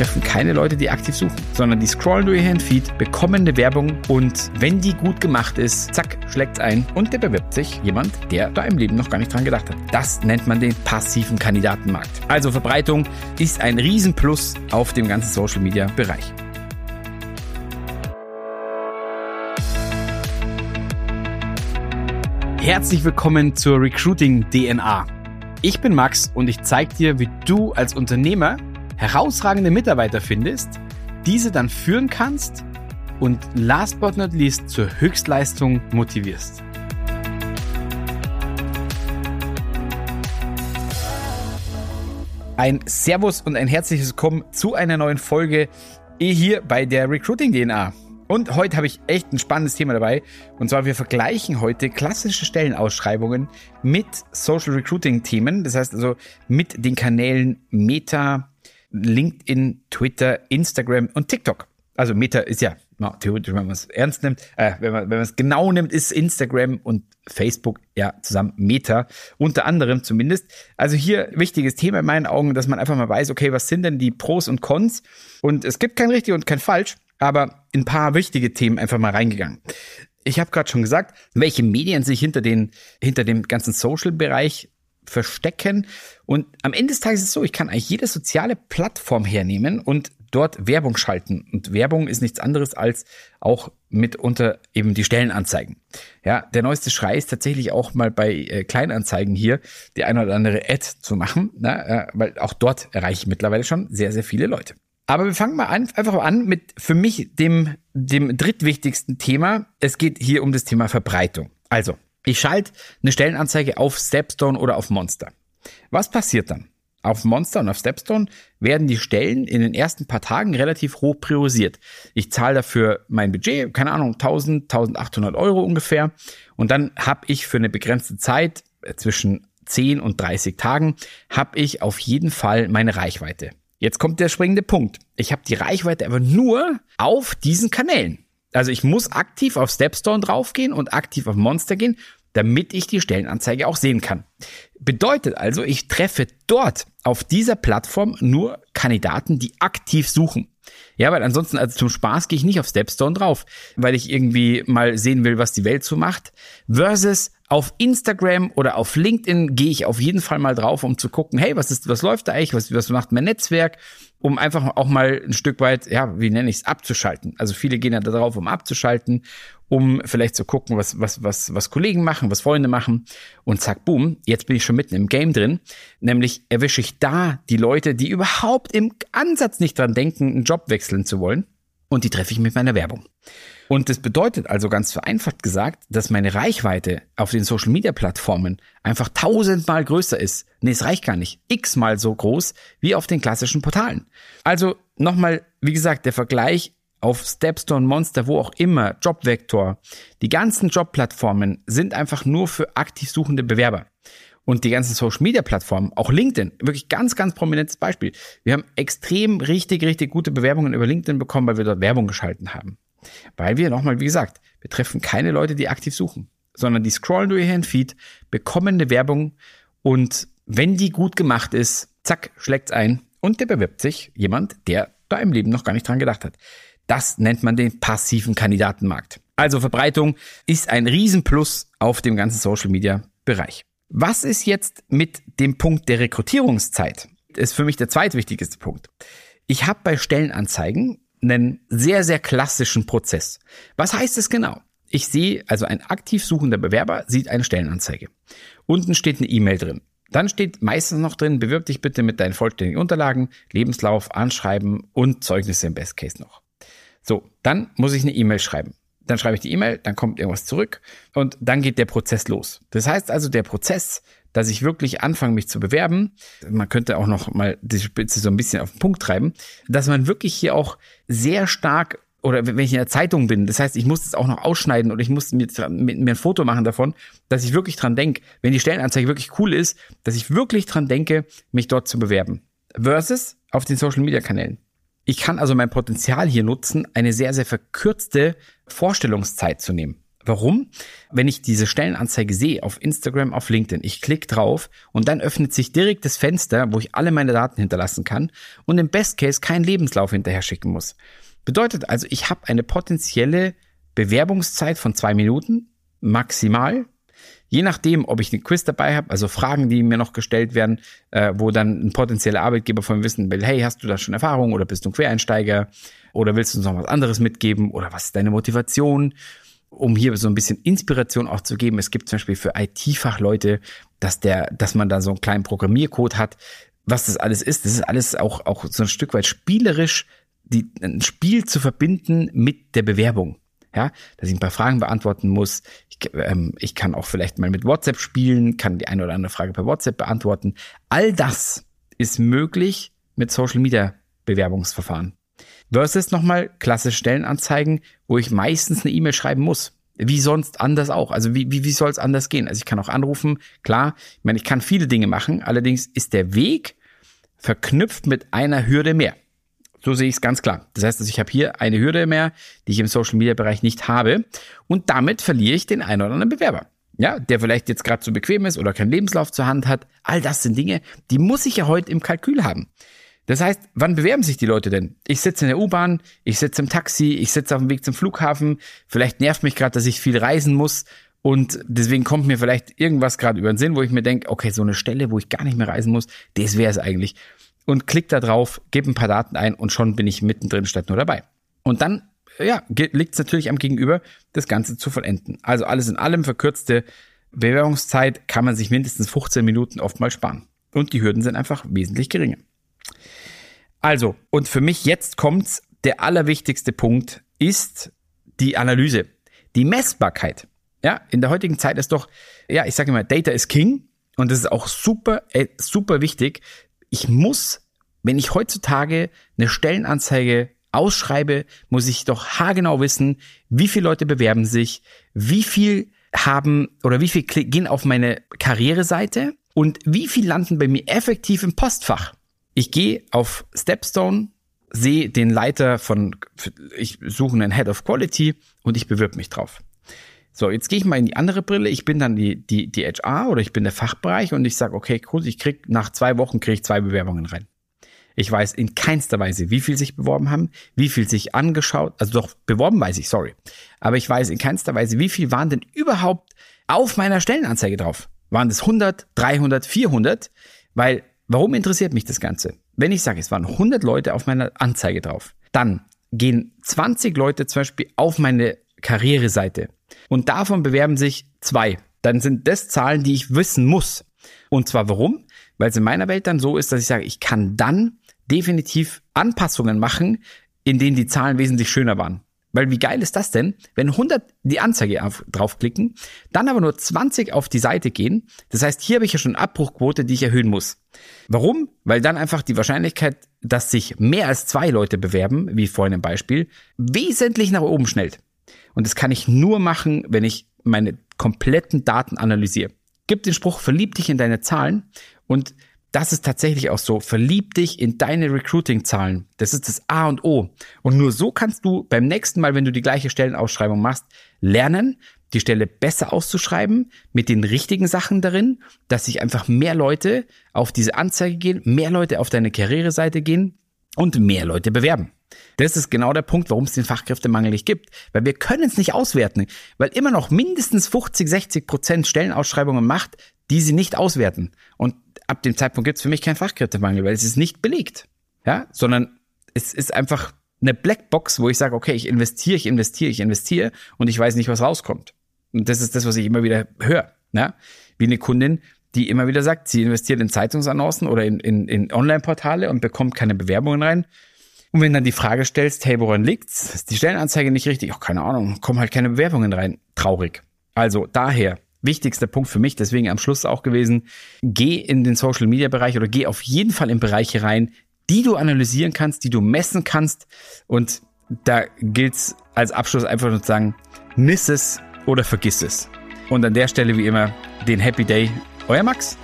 betreffen keine Leute, die aktiv suchen, sondern die scrollen durch ihren Feed, bekommen eine Werbung und wenn die gut gemacht ist, zack, schlägt's ein und der bewirbt sich jemand, der da im Leben noch gar nicht dran gedacht hat. Das nennt man den passiven Kandidatenmarkt. Also Verbreitung ist ein Riesenplus auf dem ganzen Social Media Bereich. Herzlich willkommen zur Recruiting DNA. Ich bin Max und ich zeige dir, wie du als Unternehmer herausragende Mitarbeiter findest, diese dann führen kannst und last but not least zur Höchstleistung motivierst. Ein Servus und ein herzliches Willkommen zu einer neuen Folge hier bei der Recruiting DNA. Und heute habe ich echt ein spannendes Thema dabei. Und zwar, wir vergleichen heute klassische Stellenausschreibungen mit Social Recruiting Themen. Das heißt also mit den Kanälen Meta, LinkedIn, Twitter, Instagram und TikTok. Also Meta ist ja, na, theoretisch, wenn man es ernst nimmt, äh, wenn man wenn es genau nimmt, ist Instagram und Facebook ja zusammen Meta, unter anderem zumindest. Also hier wichtiges Thema in meinen Augen, dass man einfach mal weiß, okay, was sind denn die Pros und Cons? Und es gibt kein richtig und kein falsch aber in ein paar wichtige Themen einfach mal reingegangen. Ich habe gerade schon gesagt, welche Medien sich hinter den hinter dem ganzen Social-Bereich verstecken. Und am Ende des Tages ist es so, ich kann eigentlich jede soziale Plattform hernehmen und dort Werbung schalten. Und Werbung ist nichts anderes als auch mitunter eben die Stellenanzeigen. Ja, der neueste Schrei ist tatsächlich auch mal bei äh, Kleinanzeigen hier die eine oder andere Ad zu machen, na, äh, weil auch dort erreiche ich mittlerweile schon sehr, sehr viele Leute. Aber wir fangen mal an, einfach mal an mit für mich dem, dem drittwichtigsten Thema. Es geht hier um das Thema Verbreitung. Also, ich schalte eine Stellenanzeige auf Stepstone oder auf Monster. Was passiert dann? Auf Monster und auf Stepstone werden die Stellen in den ersten paar Tagen relativ hoch priorisiert. Ich zahle dafür mein Budget, keine Ahnung, 1000, 1800 Euro ungefähr. Und dann habe ich für eine begrenzte Zeit äh, zwischen 10 und 30 Tagen, habe ich auf jeden Fall meine Reichweite. Jetzt kommt der springende Punkt. Ich habe die Reichweite aber nur auf diesen Kanälen. Also ich muss aktiv auf Stepstone draufgehen und aktiv auf Monster gehen, damit ich die Stellenanzeige auch sehen kann. Bedeutet also, ich treffe dort auf dieser Plattform nur Kandidaten, die aktiv suchen. Ja, weil ansonsten, also zum Spaß gehe ich nicht auf Stepstone drauf, weil ich irgendwie mal sehen will, was die Welt so macht. Versus auf Instagram oder auf LinkedIn gehe ich auf jeden Fall mal drauf, um zu gucken, hey, was ist, was läuft da eigentlich, was, was macht mein Netzwerk, um einfach auch mal ein Stück weit, ja, wie nenne ich es, abzuschalten. Also viele gehen ja da drauf, um abzuschalten, um vielleicht zu gucken, was, was, was, was Kollegen machen, was Freunde machen. Und zack, boom, jetzt bin ich schon mitten im Game drin. Nämlich erwische ich da die Leute, die überhaupt im Ansatz nicht dran denken, einen Job wechseln zu wollen. Und die treffe ich mit meiner Werbung. Und das bedeutet also ganz vereinfacht gesagt, dass meine Reichweite auf den Social Media Plattformen einfach tausendmal größer ist. Nee, es reicht gar nicht. X-mal so groß wie auf den klassischen Portalen. Also nochmal, wie gesagt, der Vergleich auf Stepstone, Monster, wo auch immer, Jobvector. Die ganzen Jobplattformen sind einfach nur für aktiv suchende Bewerber. Und die ganzen Social Media Plattformen, auch LinkedIn, wirklich ganz, ganz prominentes Beispiel. Wir haben extrem richtig, richtig gute Bewerbungen über LinkedIn bekommen, weil wir dort Werbung geschalten haben. Weil wir nochmal, wie gesagt, wir treffen keine Leute, die aktiv suchen, sondern die scrollen durch ihren Feed, bekommen eine Werbung und wenn die gut gemacht ist, zack, schlägt's ein und der bewirbt sich jemand, der da im Leben noch gar nicht dran gedacht hat. Das nennt man den passiven Kandidatenmarkt. Also Verbreitung ist ein Riesenplus auf dem ganzen Social Media Bereich. Was ist jetzt mit dem Punkt der Rekrutierungszeit? Das ist für mich der zweitwichtigste Punkt. Ich habe bei Stellenanzeigen einen sehr, sehr klassischen Prozess. Was heißt es genau? Ich sehe, also ein aktiv suchender Bewerber sieht eine Stellenanzeige. Unten steht eine E-Mail drin. Dann steht meistens noch drin, bewirb dich bitte mit deinen vollständigen Unterlagen, Lebenslauf, Anschreiben und Zeugnisse im Best Case noch. So, dann muss ich eine E-Mail schreiben. Dann schreibe ich die E-Mail, dann kommt irgendwas zurück und dann geht der Prozess los. Das heißt also, der Prozess dass ich wirklich anfange, mich zu bewerben. Man könnte auch noch mal die Spitze so ein bisschen auf den Punkt treiben, dass man wirklich hier auch sehr stark oder wenn ich in der Zeitung bin, das heißt, ich muss es auch noch ausschneiden oder ich muss mir, mir ein Foto machen davon, dass ich wirklich dran denke, wenn die Stellenanzeige wirklich cool ist, dass ich wirklich dran denke, mich dort zu bewerben. Versus auf den Social Media Kanälen. Ich kann also mein Potenzial hier nutzen, eine sehr, sehr verkürzte Vorstellungszeit zu nehmen. Warum? Wenn ich diese Stellenanzeige sehe auf Instagram, auf LinkedIn, ich klicke drauf und dann öffnet sich direkt das Fenster, wo ich alle meine Daten hinterlassen kann und im Best Case keinen Lebenslauf hinterher schicken muss. Bedeutet also, ich habe eine potenzielle Bewerbungszeit von zwei Minuten maximal. Je nachdem, ob ich einen Quiz dabei habe, also Fragen, die mir noch gestellt werden, äh, wo dann ein potenzieller Arbeitgeber von mir wissen will, hey, hast du da schon Erfahrung oder bist du ein Quereinsteiger oder willst du uns noch was anderes mitgeben oder was ist deine Motivation? Um hier so ein bisschen Inspiration auch zu geben. Es gibt zum Beispiel für IT-Fachleute, dass der, dass man da so einen kleinen Programmiercode hat. Was das alles ist, das ist alles auch, auch so ein Stück weit spielerisch, die, ein Spiel zu verbinden mit der Bewerbung. Ja, dass ich ein paar Fragen beantworten muss. Ich, ähm, ich kann auch vielleicht mal mit WhatsApp spielen, kann die eine oder andere Frage per WhatsApp beantworten. All das ist möglich mit Social Media Bewerbungsverfahren. Versus nochmal klasse Stellenanzeigen, wo ich meistens eine E-Mail schreiben muss. Wie sonst anders auch. Also wie, wie, wie soll es anders gehen? Also ich kann auch anrufen, klar, ich meine, ich kann viele Dinge machen, allerdings ist der Weg verknüpft mit einer Hürde mehr. So sehe ich es ganz klar. Das heißt, also ich habe hier eine Hürde mehr, die ich im Social Media Bereich nicht habe. Und damit verliere ich den einen oder anderen Bewerber. Ja, der vielleicht jetzt gerade zu bequem ist oder keinen Lebenslauf zur Hand hat. All das sind Dinge, die muss ich ja heute im Kalkül haben. Das heißt, wann bewerben sich die Leute denn? Ich sitze in der U-Bahn, ich sitze im Taxi, ich sitze auf dem Weg zum Flughafen, vielleicht nervt mich gerade, dass ich viel reisen muss und deswegen kommt mir vielleicht irgendwas gerade über den Sinn, wo ich mir denke, okay, so eine Stelle, wo ich gar nicht mehr reisen muss, das wäre es eigentlich. Und klick da drauf, gebe ein paar Daten ein und schon bin ich mittendrin statt nur dabei. Und dann, ja, liegt es natürlich am Gegenüber, das Ganze zu vollenden. Also alles in allem verkürzte Bewerbungszeit kann man sich mindestens 15 Minuten oft mal sparen. Und die Hürden sind einfach wesentlich geringer. Also, und für mich jetzt kommt's, der allerwichtigste Punkt ist die Analyse, die Messbarkeit. Ja, in der heutigen Zeit ist doch, ja, ich sage immer, Data is King und das ist auch super, äh, super wichtig. Ich muss, wenn ich heutzutage eine Stellenanzeige ausschreibe, muss ich doch haargenau wissen, wie viele Leute bewerben sich, wie viel haben oder wie viel gehen auf meine Karriereseite und wie viel landen bei mir effektiv im Postfach. Ich gehe auf Stepstone, sehe den Leiter von, ich suche einen Head of Quality und ich bewirb mich drauf. So, jetzt gehe ich mal in die andere Brille. Ich bin dann die, die, die HR oder ich bin der Fachbereich und ich sage, okay, cool, ich krieg nach zwei Wochen kriege ich zwei Bewerbungen rein. Ich weiß in keinster Weise, wie viel sich beworben haben, wie viel sich angeschaut, also doch beworben weiß ich, sorry. Aber ich weiß in keinster Weise, wie viel waren denn überhaupt auf meiner Stellenanzeige drauf? Waren es 100, 300, 400? Weil Warum interessiert mich das Ganze? Wenn ich sage, es waren 100 Leute auf meiner Anzeige drauf, dann gehen 20 Leute zum Beispiel auf meine Karriereseite und davon bewerben sich zwei. Dann sind das Zahlen, die ich wissen muss. Und zwar warum? Weil es in meiner Welt dann so ist, dass ich sage, ich kann dann definitiv Anpassungen machen, in denen die Zahlen wesentlich schöner waren. Weil wie geil ist das denn, wenn 100 die Anzeige auf, draufklicken, dann aber nur 20 auf die Seite gehen. Das heißt, hier habe ich ja schon Abbruchquote, die ich erhöhen muss. Warum? Weil dann einfach die Wahrscheinlichkeit, dass sich mehr als zwei Leute bewerben, wie vorhin im Beispiel, wesentlich nach oben schnellt. Und das kann ich nur machen, wenn ich meine kompletten Daten analysiere. Gib den Spruch, verlieb dich in deine Zahlen und das ist tatsächlich auch so. Verlieb dich in deine Recruiting-Zahlen. Das ist das A und O. Und nur so kannst du beim nächsten Mal, wenn du die gleiche Stellenausschreibung machst, lernen, die Stelle besser auszuschreiben, mit den richtigen Sachen darin, dass sich einfach mehr Leute auf diese Anzeige gehen, mehr Leute auf deine Karriereseite gehen und mehr Leute bewerben. Das ist genau der Punkt, warum es den Fachkräftemangel nicht gibt. Weil wir können es nicht auswerten. Weil immer noch mindestens 50, 60 Prozent Stellenausschreibungen macht, die sie nicht auswerten. Und ab dem Zeitpunkt gibt es für mich keinen Fachkräftemangel, weil es ist nicht belegt. Ja, sondern es ist einfach eine Blackbox, wo ich sage, okay, ich investiere, ich investiere, ich investiere und ich weiß nicht, was rauskommt. Und das ist das, was ich immer wieder höre. Ja? Wie eine Kundin, die immer wieder sagt, sie investiert in Zeitungsannoncen oder in, in, in Online-Portale und bekommt keine Bewerbungen rein. Und wenn dann die Frage stellst, hey, woran liegt's? Ist die Stellenanzeige nicht richtig? Ach, keine Ahnung, kommen halt keine Bewerbungen rein. Traurig. Also daher, wichtigster Punkt für mich, deswegen am Schluss auch gewesen, geh in den Social Media Bereich oder geh auf jeden Fall in Bereiche rein, die du analysieren kannst, die du messen kannst. Und da gilt's als Abschluss einfach nur zu sagen, miss es oder vergiss es. Und an der Stelle wie immer den Happy Day, euer Max.